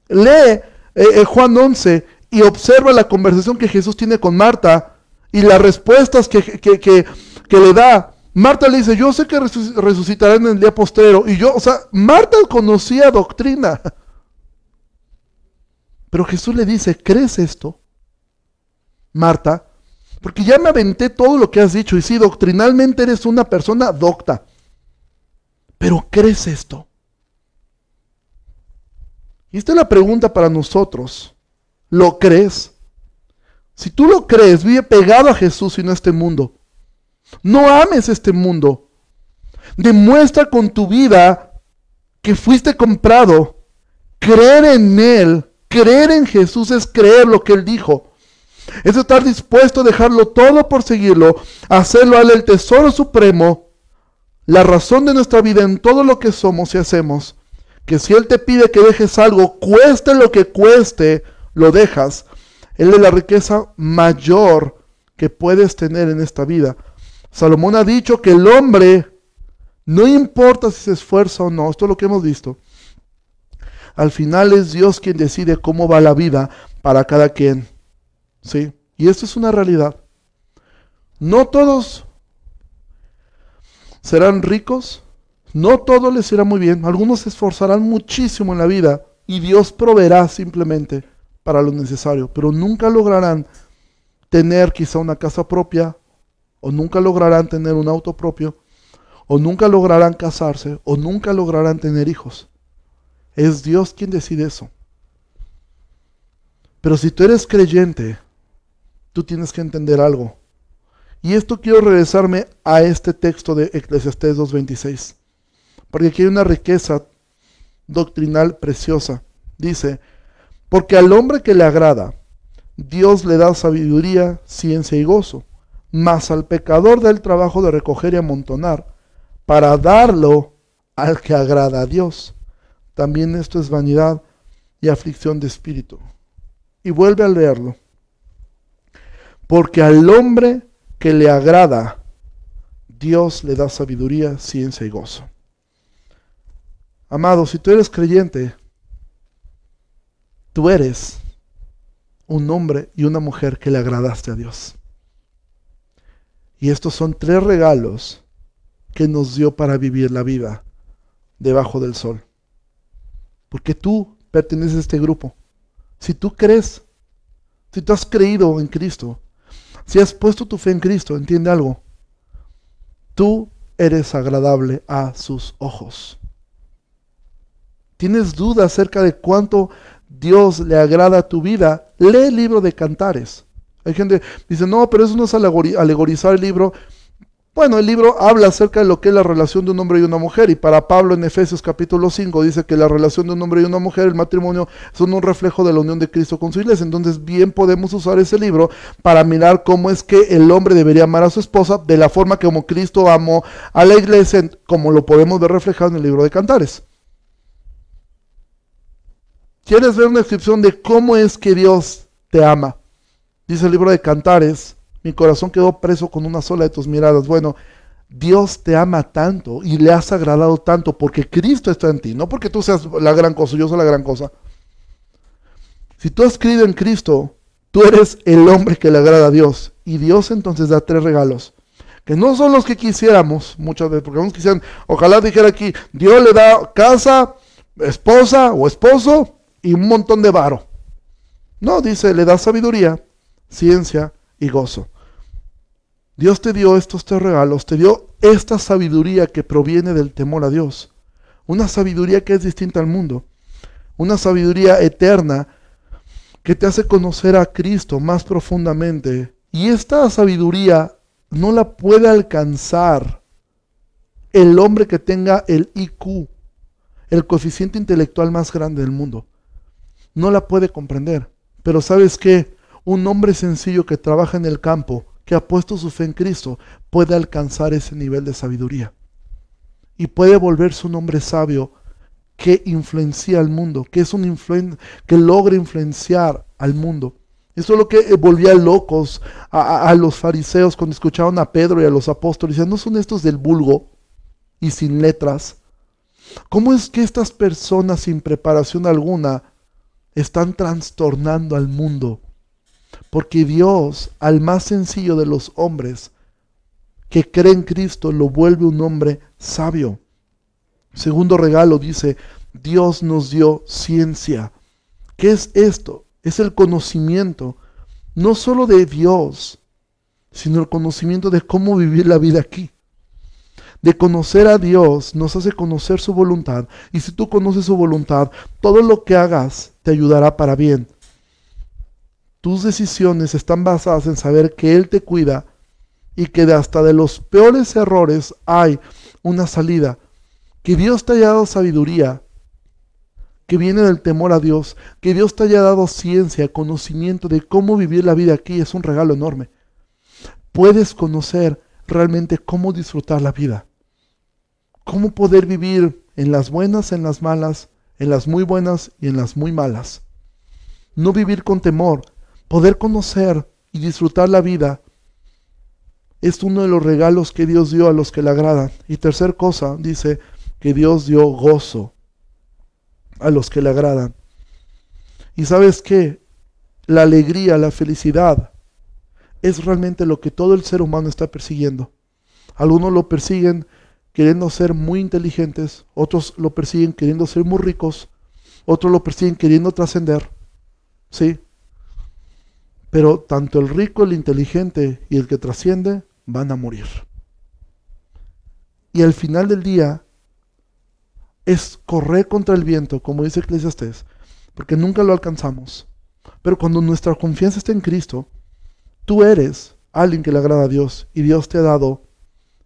Lee eh, eh, Juan 11 y observa la conversación que Jesús tiene con Marta y las respuestas que, le da. Marta le dice, yo sé que resucitará en el día postrero. Y yo, o sea, Marta conocía doctrina. Pero Jesús le dice, ¿crees esto? Marta, porque ya me aventé todo lo que has dicho. Y sí, doctrinalmente eres una persona docta. Pero ¿crees esto? Y esta es la pregunta para nosotros. ¿Lo crees? Si tú lo crees, vive pegado a Jesús y no a este mundo. No ames este mundo. Demuestra con tu vida que fuiste comprado. Creer en Él, creer en Jesús es creer lo que Él dijo. Es estar dispuesto a dejarlo todo por seguirlo, hacerlo a Él el tesoro supremo, la razón de nuestra vida en todo lo que somos y hacemos. Que si Él te pide que dejes algo, cueste lo que cueste, lo dejas. Él es la riqueza mayor que puedes tener en esta vida. Salomón ha dicho que el hombre, no importa si se esfuerza o no, esto es lo que hemos visto. Al final es Dios quien decide cómo va la vida para cada quien. ¿Sí? Y esto es una realidad. No todos serán ricos, no todos les irá muy bien, algunos se esforzarán muchísimo en la vida y Dios proveerá simplemente para lo necesario, pero nunca lograrán tener quizá una casa propia, o nunca lograrán tener un auto propio, o nunca lograrán casarse, o nunca lograrán tener hijos. Es Dios quien decide eso. Pero si tú eres creyente, tú tienes que entender algo. Y esto quiero regresarme a este texto de Eclesiastés 2.26, porque aquí hay una riqueza doctrinal preciosa. Dice, porque al hombre que le agrada, Dios le da sabiduría, ciencia y gozo, mas al pecador da el trabajo de recoger y amontonar, para darlo al que agrada a Dios. También esto es vanidad y aflicción de espíritu. Y vuelve a leerlo. Porque al hombre que le agrada, Dios le da sabiduría, ciencia y gozo. Amado, si tú eres creyente, tú eres un hombre y una mujer que le agradaste a Dios. Y estos son tres regalos que nos dio para vivir la vida debajo del sol. Porque tú perteneces a este grupo. Si tú crees, si tú has creído en Cristo, si has puesto tu fe en Cristo, entiende algo. Tú eres agradable a sus ojos. ¿Tienes duda acerca de cuánto Dios le agrada tu vida? Lee el libro de Cantares. Hay gente que dice, no, pero eso no es alegorizar el libro. Bueno, el libro habla acerca de lo que es la relación de un hombre y una mujer, y para Pablo en Efesios capítulo 5 dice que la relación de un hombre y una mujer, el matrimonio, son un reflejo de la unión de Cristo con su iglesia. Entonces, bien podemos usar ese libro para mirar cómo es que el hombre debería amar a su esposa de la forma como Cristo amó a la iglesia, como lo podemos ver reflejado en el libro de Cantares. ¿Quieres ver una descripción de cómo es que Dios te ama? Dice el libro de Cantares, mi corazón quedó preso con una sola de tus miradas. Bueno, Dios te ama tanto y le has agradado tanto porque Cristo está en ti, no porque tú seas la gran cosa, yo soy la gran cosa. Si tú has creído en Cristo, tú eres el hombre que le agrada a Dios. Y Dios entonces da tres regalos, que no son los que quisiéramos muchas veces, porque algunos quisieran, ojalá dijera aquí, Dios le da casa, esposa o esposo y un montón de varo. No, dice, le da sabiduría, ciencia y gozo. Dios te dio estos tres regalos, te dio esta sabiduría que proviene del temor a Dios, una sabiduría que es distinta al mundo, una sabiduría eterna que te hace conocer a Cristo más profundamente. Y esta sabiduría no la puede alcanzar el hombre que tenga el IQ, el coeficiente intelectual más grande del mundo. No la puede comprender. Pero sabes qué? Un hombre sencillo que trabaja en el campo, que ha puesto su fe en Cristo puede alcanzar ese nivel de sabiduría. Y puede volverse un hombre sabio que influencia al mundo, que es un que logra influenciar al mundo. Eso es lo que volvía locos a, los fariseos cuando escuchaban a Pedro y a los apóstoles. Decían, no son estos del vulgo y sin letras. ¿Cómo es que estas personas sin preparación alguna están trastornando al mundo? Porque Dios, al más sencillo de los hombres, que cree en Cristo, lo vuelve un hombre sabio. Segundo regalo dice, Dios nos dio ciencia. ¿Qué es esto? Es el conocimiento, no solo de Dios, sino el conocimiento de cómo vivir la vida aquí. De conocer a Dios nos hace conocer su voluntad. Y si tú conoces su voluntad, todo lo que hagas te ayudará para bien. Tus decisiones están basadas en saber que Él te cuida y que de hasta de los peores errores hay una salida. Que Dios te haya dado sabiduría, que viene del temor a Dios, que Dios te haya dado ciencia, conocimiento de cómo vivir la vida aquí, es un regalo enorme. Puedes conocer realmente cómo disfrutar la vida, cómo poder vivir en las buenas, en las malas, en las muy buenas y en las muy malas. No vivir con temor, Poder conocer y disfrutar la vida es uno de los regalos que Dios dio a los que le agradan. Y tercer cosa, dice que Dios dio gozo a los que le agradan. Y sabes qué? La alegría, la felicidad es realmente lo que todo el ser humano está persiguiendo. Algunos lo persiguen queriendo ser muy inteligentes, otros lo persiguen queriendo ser muy ricos, otros lo persiguen queriendo trascender. ¿Sí? Pero tanto el rico, el inteligente y el que trasciende van a morir. Y al final del día es correr contra el viento, como dice Eclesiastés, porque nunca lo alcanzamos. Pero cuando nuestra confianza está en Cristo, Tú eres alguien que le agrada a Dios y Dios te ha dado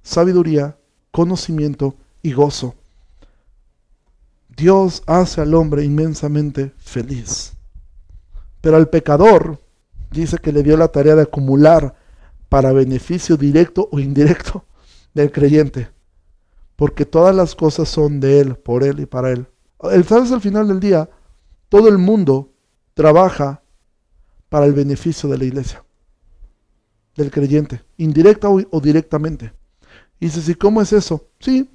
sabiduría, conocimiento y gozo. Dios hace al hombre inmensamente feliz. Pero al pecador dice que le dio la tarea de acumular para beneficio directo o indirecto del creyente. Porque todas las cosas son de Él, por Él y para Él. El sabes al final del día, todo el mundo trabaja para el beneficio de la iglesia, del creyente, indirecta o, directamente. Y dices, ¿y cómo es eso? Sí,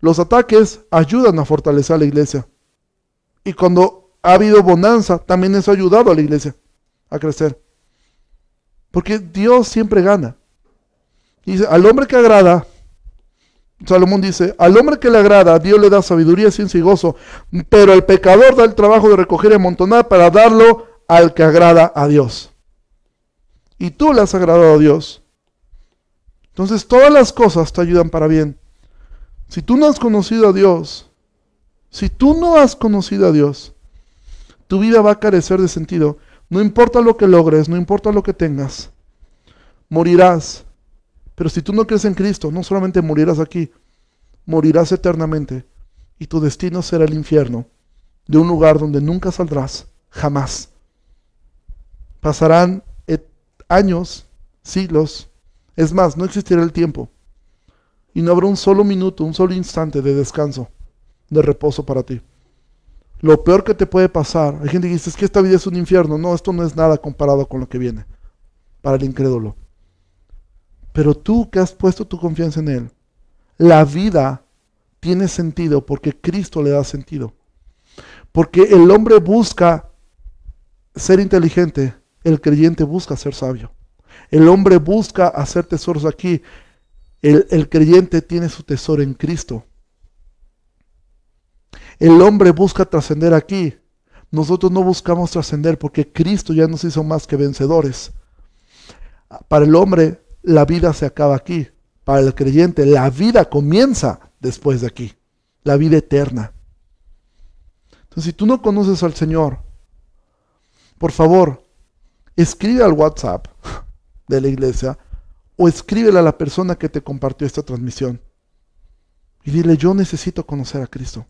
los ataques ayudan a fortalecer a la iglesia. Y cuando ha habido bonanza, también eso ha ayudado a la iglesia a crecer. Porque Dios siempre gana. dice, al hombre que agrada, Salomón dice, al hombre que le agrada, Dios le da sabiduría, ciencia y gozo, pero el pecador da el trabajo de recoger y amontonar para darlo al que agrada a Dios. Y tú le has agradado a Dios. Entonces todas las cosas te ayudan para bien. Si tú no has conocido a Dios, si tú no has conocido a Dios, tu vida va a carecer de sentido. No importa lo que logres, no importa lo que tengas, morirás. Pero si tú no crees en Cristo, no solamente morirás aquí, morirás eternamente. Y tu destino será el infierno, de un lugar donde nunca saldrás, jamás. Pasarán años, siglos, es más, no existirá el tiempo y no habrá un solo minuto, un solo instante de descanso, de reposo para ti. Lo peor que te puede pasar, hay gente que dice, es que esta vida es un infierno. No, esto no es nada comparado con lo que viene para el incrédulo. Pero tú que has puesto tu confianza en Él, la vida tiene sentido porque Cristo le da sentido. Porque el hombre busca ser inteligente, el creyente busca ser sabio. El hombre busca hacer tesoros aquí, el, creyente tiene su tesoro en Cristo. El hombre busca trascender aquí. Nosotros no buscamos trascender porque Cristo ya nos hizo más que vencedores. Para el hombre la vida se acaba aquí. Para el creyente la vida comienza después de aquí. La vida eterna. Entonces si tú no conoces al Señor, por favor, escribe al WhatsApp de la iglesia o escríbele a la persona que te compartió esta transmisión y dile, yo necesito conocer a Cristo.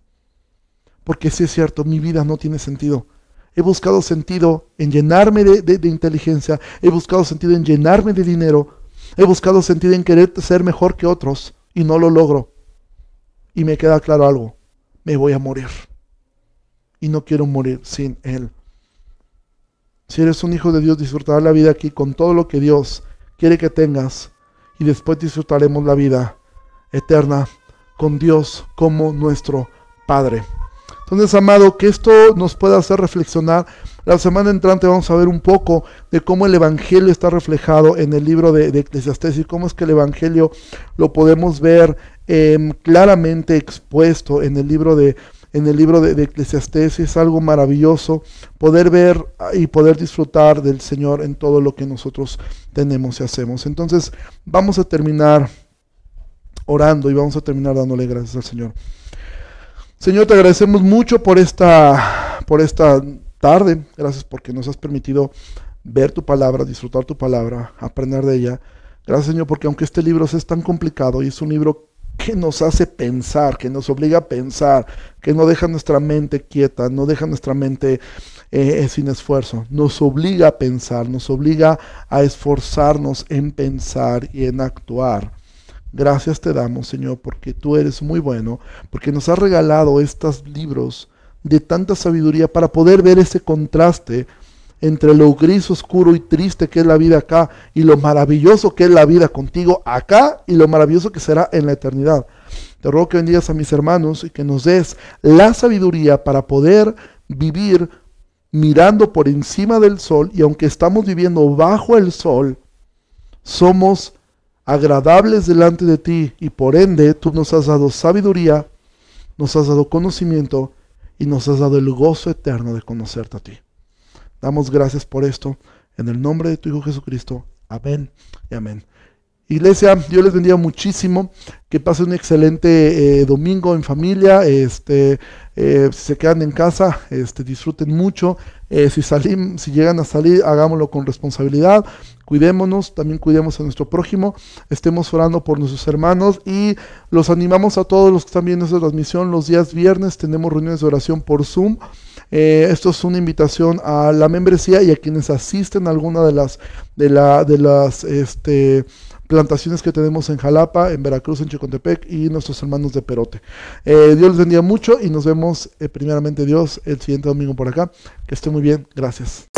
Porque si es cierto, mi vida no tiene sentido. He buscado sentido en llenarme de, de, inteligencia, he buscado sentido en llenarme de dinero, he buscado sentido en querer ser mejor que otros y no lo logro. Y me queda claro algo, me voy a morir. Y no quiero morir sin Él. Si eres un hijo de Dios, disfrutarás la vida aquí con todo lo que Dios quiere que tengas y después disfrutaremos la vida eterna con Dios como nuestro Padre. Entonces, amado, que esto nos pueda hacer reflexionar. La semana entrante vamos a ver un poco de cómo el Evangelio está reflejado en el libro de, de Eclesiastés y cómo es que el Evangelio lo podemos ver em, claramente expuesto en el libro de, en el libro de, de. Es algo maravilloso poder ver y poder disfrutar del Señor en todo lo que nosotros tenemos y hacemos. Entonces vamos a terminar orando y vamos a terminar dándole gracias al Señor. Señor, te agradecemos mucho por esta, por esta tarde. Gracias porque nos has permitido ver tu palabra, disfrutar tu palabra, aprender de ella. Gracias, Señor, porque aunque este libro es tan complicado y es un libro que nos hace pensar, que nos obliga a pensar, que no deja nuestra mente quieta, no deja nuestra mente eh, sin esfuerzo, nos obliga a pensar, nos obliga a esforzarnos en pensar y en actuar. Gracias te damos, Señor, porque tú eres muy bueno, porque nos has regalado estos libros de tanta sabiduría para poder ver ese contraste entre lo gris, oscuro y triste que es la vida acá y lo maravilloso que es la vida contigo acá y lo maravilloso que será en la eternidad. Te ruego que bendigas a mis hermanos y que nos des la sabiduría para poder vivir mirando por encima del sol y aunque estamos viviendo bajo el sol, somos agradables delante de ti y por ende tú nos has dado sabiduría, nos has dado conocimiento y nos has dado el gozo eterno de conocerte a ti. Damos gracias por esto. En el nombre de tu Hijo Jesucristo. Amén y amén. Iglesia, Dios les bendiga muchísimo. Que pasen un excelente eh, domingo en familia. Este, eh, si se quedan en casa, este, disfruten mucho. Eh, si, salim, si llegan a salir, hagámoslo con responsabilidad. Cuidémonos, también cuidemos a nuestro prójimo, estemos orando por nuestros hermanos y los animamos a todos los que están viendo esta transmisión. Los días viernes tenemos reuniones de oración por Zoom. Eh, esto es una invitación a la membresía y a quienes asisten a alguna de las, de la, de las este, plantaciones que tenemos en Jalapa, en Veracruz, en Chicontepec y nuestros hermanos de Perote. Eh, Dios les bendiga mucho y nos vemos eh, primeramente Dios el siguiente domingo por acá. Que esté muy bien. Gracias.